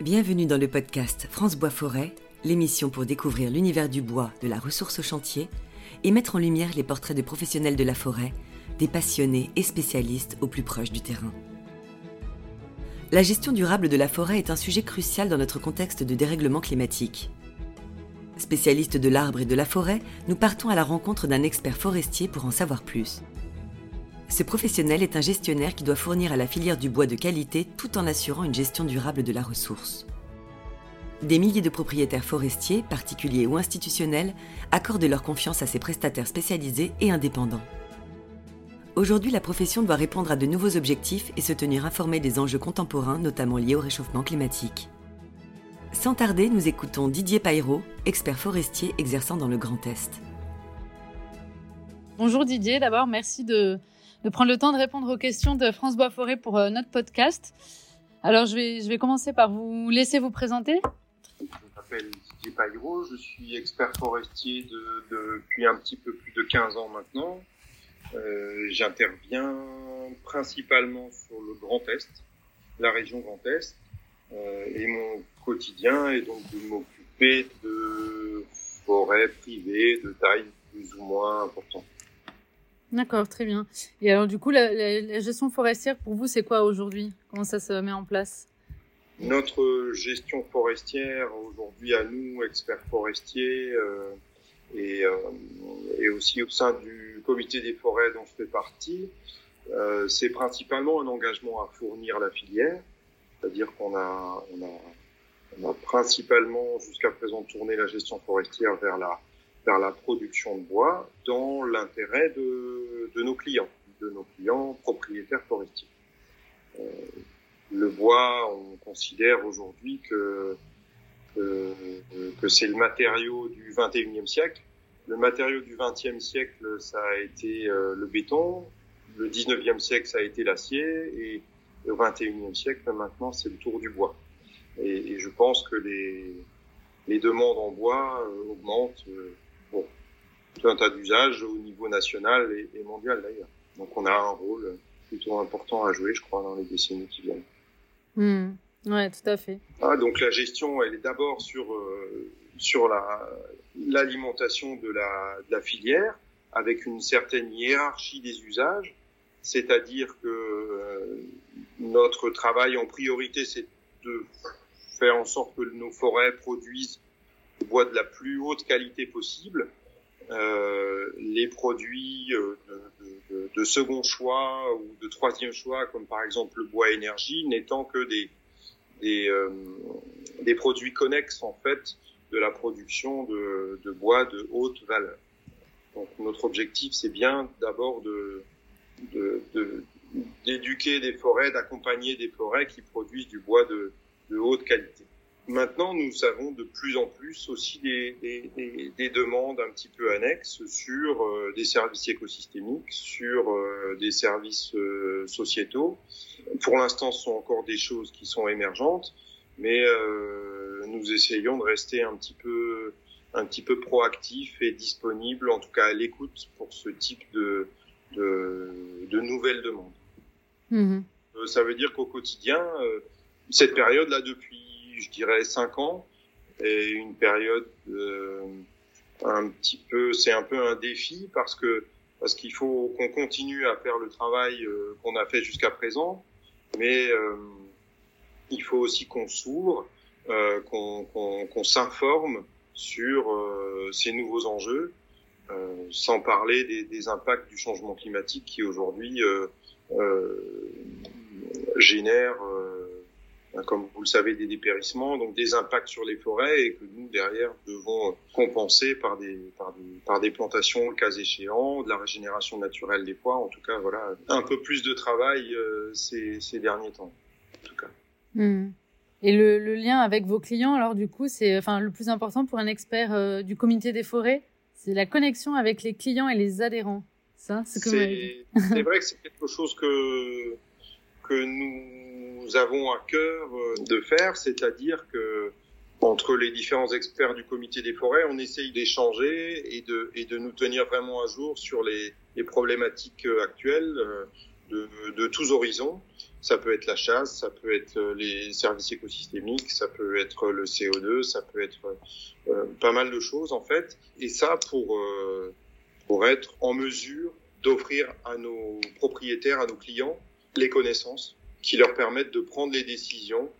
Bienvenue dans le podcast France Bois Forêt, l'émission pour découvrir l'univers du bois, de la ressource au chantier et mettre en lumière les portraits de professionnels de la forêt, des passionnés et spécialistes au plus proche du terrain. La gestion durable de la forêt est un sujet crucial dans notre contexte de dérèglement climatique. Spécialistes de l'arbre et de la forêt, nous partons à la rencontre d'un expert forestier pour en savoir plus. Ce professionnel est un gestionnaire qui doit fournir à la filière du bois de qualité tout en assurant une gestion durable de la ressource. Des milliers de propriétaires forestiers, particuliers ou institutionnels, accordent leur confiance à ces prestataires spécialisés et indépendants. Aujourd'hui, la profession doit répondre à de nouveaux objectifs et se tenir informée des enjeux contemporains, notamment liés au réchauffement climatique. Sans tarder, nous écoutons Didier Pairaud, expert forestier exerçant dans le Grand Est. Bonjour Didier, d'abord merci de, de prendre le temps de répondre aux questions de France Bois Forêt pour euh, notre podcast. Alors, je vais, je vais commencer par vous laisser vous présenter. Je m'appelle Didier Paillero, je suis expert forestier de, depuis un petit peu plus de 15 ans maintenant. Euh, J'interviens principalement sur le Grand Est, la région Grand Est, euh, et mon quotidien est donc de m'occuper de forêts privées de taille plus ou moins importante. D'accord, très bien. Et alors, du coup, la, la, gestion forestière, pour vous, c'est quoi aujourd'hui? Comment ça se met en place? Notre gestion forestière, aujourd'hui, à nous, experts forestiers, euh, et, euh, et, aussi au sein du comité des forêts dont je fais partie, euh, c'est principalement un engagement à fournir la filière, c'est-à-dire qu'on a, on a, on a principalement jusqu'à présent tourné la gestion forestière vers la vers la production de bois dans l'intérêt de, nos clients, de nos clients propriétaires forestiers. Euh, le bois, on considère aujourd'hui que, que, que c'est le matériau du 21e siècle. Le matériau du 20e siècle, ça a été euh, le béton. Le 19e siècle, ça a été l'acier. Et le 21e siècle, maintenant, c'est le tour du bois. Et, et, je pense que les, les demandes en bois euh, augmentent euh, tout un tas d'usages au niveau national et, et mondial d'ailleurs. Donc on a un rôle plutôt important à jouer, je crois, dans les décennies qui viennent. Mmh. Ouais, tout à fait. Ah, donc la gestion, elle est d'abord sur euh, sur la l'alimentation de la, de la filière avec une certaine hiérarchie des usages, c'est-à-dire que euh, notre travail en priorité, c'est de faire en sorte que nos forêts produisent bois de la plus haute qualité possible. Euh, les produits euh, de, de, de, second choix ou de troisième choix, comme par exemple le bois énergie, n'étant que des, des, euh, des, produits connexes en fait de la production de, de, bois de haute valeur. Donc notre objectif, c'est bien d'abord de, d'éduquer des forêts, d'accompagner des forêts qui produisent du bois de, de haute qualité. Maintenant, nous avons de plus en plus aussi des, des, des demandes un petit peu annexes sur euh, des services écosystémiques, sur euh, des services euh, sociétaux. Pour l'instant, ce sont encore des choses qui sont émergentes, mais nous essayons de rester un petit peu un petit peu proactif et disponible, en tout cas à l'écoute pour ce type de, de, de nouvelles demandes. Mmh. ça veut dire qu'au quotidien, cette période-là, depuis je dirais, cinq ans et une période euh, un petit peu, c'est un peu un défi parce que parce qu'il faut qu'on continue à faire le travail euh, qu'on a fait jusqu'à présent, mais euh, il faut aussi qu'on s'ouvre, qu'on s'informe sur ces nouveaux enjeux, sans parler des, des, impacts du changement climatique qui aujourd'hui génèrent Hein, comme vous le savez, des dépérissements, donc des impacts sur les forêts et que nous, derrière, devons compenser par des, par des, par des plantations, le cas échéant, de la régénération naturelle des fois. En tout cas, voilà, un peu plus de travail euh, ces, ces derniers temps, en tout cas. Mmh. Et le, le, lien avec vos clients, alors du coup, c'est enfin le plus important pour un expert euh, du comité des forêts, c'est la connexion avec les clients et les adhérents. Ça, c'est vrai que c'est quelque chose que que nous avons à cœur euh, de faire, c'est-à-dire que entre les différents experts du comité des forêts, on essaye d'échanger et de, et de nous tenir vraiment à jour sur les, les problématiques euh, actuelles euh, de, de tous horizons. Ça peut être la chasse, ça peut être les services écosystémiques, ça peut être le CO2, ça peut être pas mal de choses en fait. Et ça pour pour être en mesure d'offrir à nos propriétaires, à nos clients, les connaissances qui leur permettent de prendre les décisions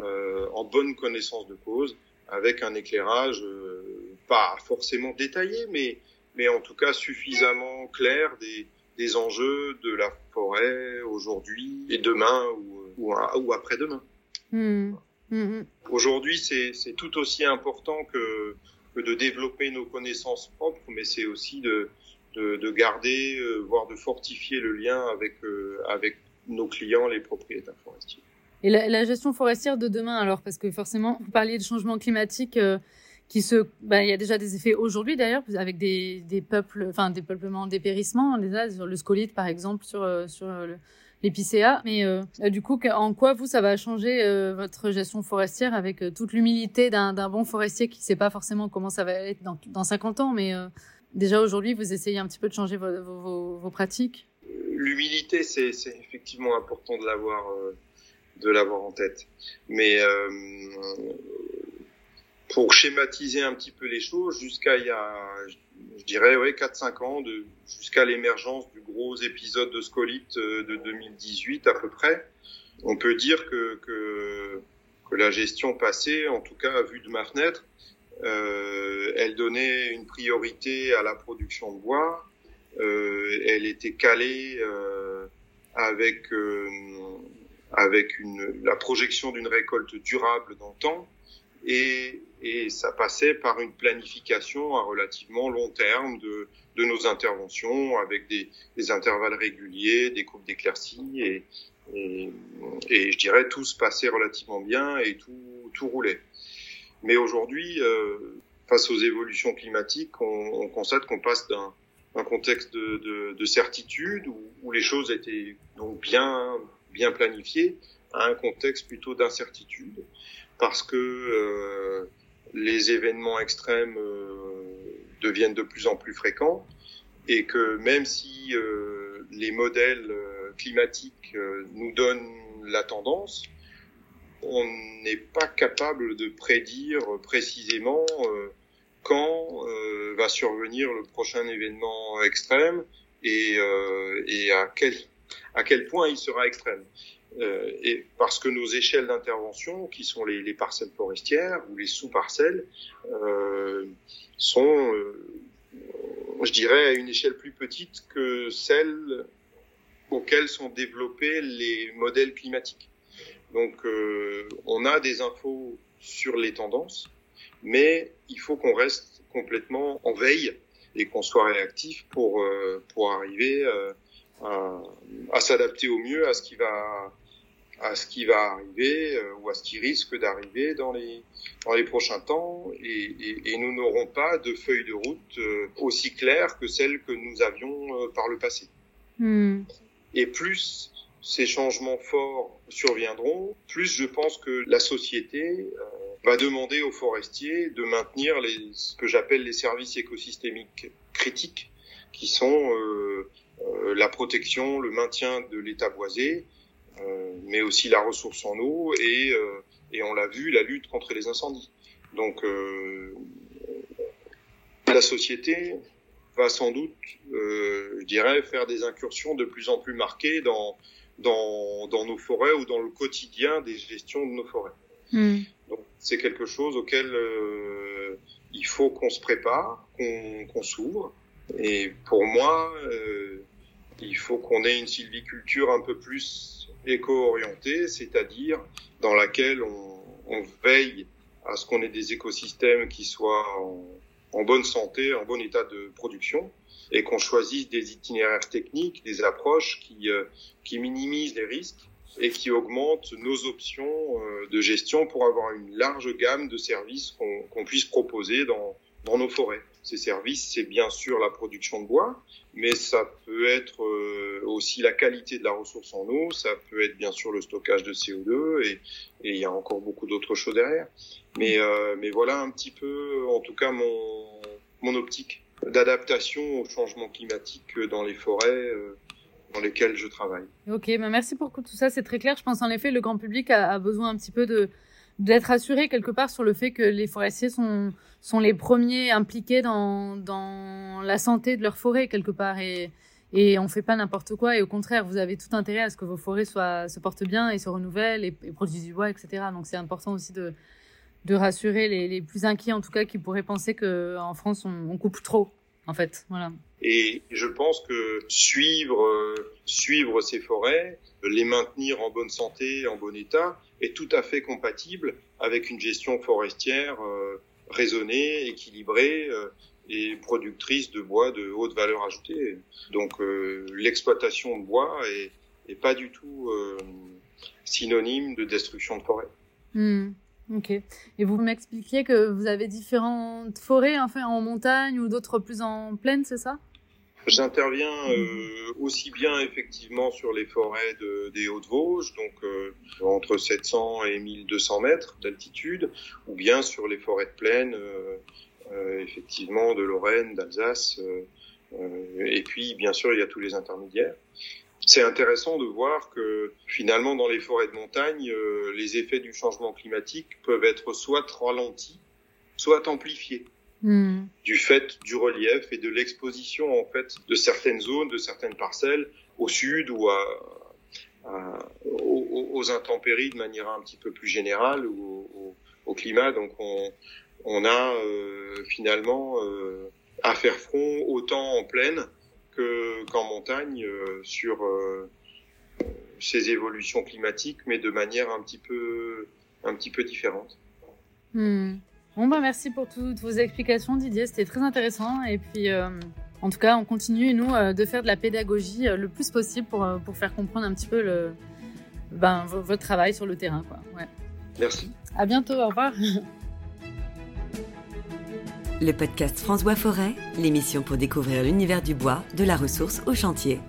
euh, en bonne connaissance de cause, avec un éclairage euh, pas forcément détaillé, mais, mais en tout cas suffisamment clair des, des enjeux de la forêt aujourd'hui et demain ou, ou, ou après-demain. Mmh. Mmh. Aujourd'hui, c'est tout aussi important que que de développer nos connaissances propres, mais c'est aussi de, de, de garder, euh, voire de fortifier le lien avec, euh, avec nos clients, les propriétaires forestiers. Et la, la, gestion forestière de demain, alors, parce que forcément, vous parliez de changement climatique euh, qui se, ben, il y a déjà des effets aujourd'hui d'ailleurs, avec des, des peuples, enfin des peuplements, dépérissements, déjà sur le scolite par exemple, sur, sur le, l'épicéa. Mais euh, du coup, en quoi vous, ça va changer euh, votre gestion forestière avec euh, toute l'humilité d'un bon forestier qui ne sait pas forcément comment ça va être dans, dans 50 ans, mais déjà aujourd'hui, vous essayez un petit peu de changer vos, vos, vos pratiques? L'humilité, c'est effectivement important de l'avoir de l'avoir en tête. Mais pour schématiser un petit peu les choses, jusqu'à il y a, je dirais, ouais, 4-5 ans, jusqu'à l'émergence du gros épisode de scolite euh, de 2018 à peu près, on peut dire que, que, que la gestion passée, en tout cas vue de ma fenêtre, euh, elle donnait une priorité à la production de bois, euh, elle était calée euh, avec euh, avec une, la projection d'une récolte durable dans le temps et, et ça passait par une planification à relativement long terme de, de nos interventions avec des, des, intervalles réguliers, des coupes d'éclaircies et, et, et, je dirais tout se passait relativement bien et tout, tout roulait. Mais aujourd'hui, euh, face aux évolutions climatiques, on, on constate qu'on passe d'un un contexte de, de, de certitude où, où, les choses étaient donc bien bien planifiées à un contexte plutôt d'incertitude parce que euh, les événements extrêmes euh, deviennent de plus en plus fréquents et que même si euh, les modèles climatiques nous donnent la tendance, on n'est pas capable de prédire précisément quand va survenir le prochain événement extrême et, et à quel à quel point il sera extrême. Euh, et parce que nos échelles d'intervention, qui sont les, les, parcelles forestières ou les sous-parcelles, euh, sont, euh, je dirais, à une échelle plus petite que celle auxquelles sont développés les modèles climatiques. Donc, euh, on a des infos sur les tendances, mais il faut qu'on reste complètement en veille et qu'on soit réactif pour euh, pour arriver à, à s'adapter au mieux à ce qui va à ce qui va arriver euh, ou à ce qui risque d'arriver dans les dans les prochains temps et, et, et nous n'aurons pas de feuille de route euh, aussi claire que celle que nous avions euh, par le passé. Hmm. Et plus ces changements forts surviendront, plus je pense que la société va demander aux forestiers de maintenir les, ce que j'appelle les services écosystémiques critiques, qui sont euh, la protection, le maintien de l'état boisé, euh, mais aussi la ressource en eau et, euh, et on l'a vu, la lutte contre les incendies. Donc euh, la société va sans doute, je dirais, faire des incursions de plus en plus marquées dans, dans, dans nos forêts ou dans le quotidien des gestions de nos forêts. Hmm. Donc c'est quelque chose auquel euh, il faut qu'on se prépare, qu'on s'ouvre. Et pour moi, euh, il faut qu'on ait une sylviculture un peu plus éco-orientée, c'est-à-dire dans laquelle on, on, veille à ce qu'on ait des écosystèmes qui soient en, en, bonne santé, en bon état de production, et qu'on choisisse des itinéraires techniques, des approches qui, euh, qui minimisent les risques et qui augmentent nos options euh, de gestion pour avoir une large gamme de services qu'on qu'on puisse proposer dans, dans nos forêts. Ces services, c'est bien sûr la production de bois, mais ça peut être euh, aussi la qualité de la ressource en eau, ça peut être bien sûr le stockage de CO2 et, et il y a encore beaucoup d'autres choses derrière. Mais, euh, mais voilà un petit peu, en tout cas, mon, mon optique d'adaptation au changement climatique dans les forêts euh, dans lesquels je travaille. Ok, bah merci pour tout ça, c'est très clair. Je pense en effet le grand public a, besoin un petit peu d'être assuré quelque part sur le fait que les forestiers sont les premiers impliqués dans la santé de leur forêt quelque part. Et et on fait pas n'importe quoi. Et au contraire vous avez tout intérêt à ce que vos forêts se portent bien et se renouvellent et, produisent du bois etc donc c'est important aussi de rassurer les, les plus inquiets en tout cas qui pourraient penser que en France on, on coupe trop en fait. Voilà et je pense que suivre euh, suivre ces forêts les maintenir en bonne santé en bon état est tout à fait compatible avec une gestion forestière euh, raisonnée équilibrée euh, et productrice de bois de haute valeur ajoutée. Donc l'exploitation de bois est, pas du tout synonyme de destruction de forêt. Mmh, ok. Et vous m'expliquiez que vous avez différentes forêts enfin, en montagne ou d'autres plus en plaine, c'est ça? J'interviens euh, aussi bien effectivement sur les forêts de, des Hautes-Vosges, donc euh, entre 700 et 1200 mètres d'altitude, ou bien sur les forêts de plaine, euh, euh effectivement de Lorraine, d'Alsace, et puis bien sûr il y a tous les intermédiaires. C'est intéressant de voir que finalement dans les forêts de montagne, les effets du changement climatique peuvent être soit ralentis, soit amplifiés. Mmh. du fait du relief et de l'exposition en fait de certaines zones, de certaines parcelles au sud ou à, à, aux, aux, intempéries de manière un petit peu plus générale ou au, au climat. Donc on, on a euh, finalement euh, à faire front autant en plaine que qu'en montagne euh, sur euh, ces évolutions climatiques, mais de manière un petit peu un petit peu différente. Mmh. Bon, bah, merci pour toutes vos explications, Didier. C'était très intéressant. Et puis, euh, en tout cas, on continue, nous, euh, de faire de la pédagogie euh, le plus possible pour, euh, pour faire comprendre un petit peu le, ben, votre travail sur le terrain. Quoi. Ouais. Merci. À bientôt. Au revoir. Le podcast France Bois Forêt, l'émission pour découvrir l'univers du bois, de la ressource au chantier.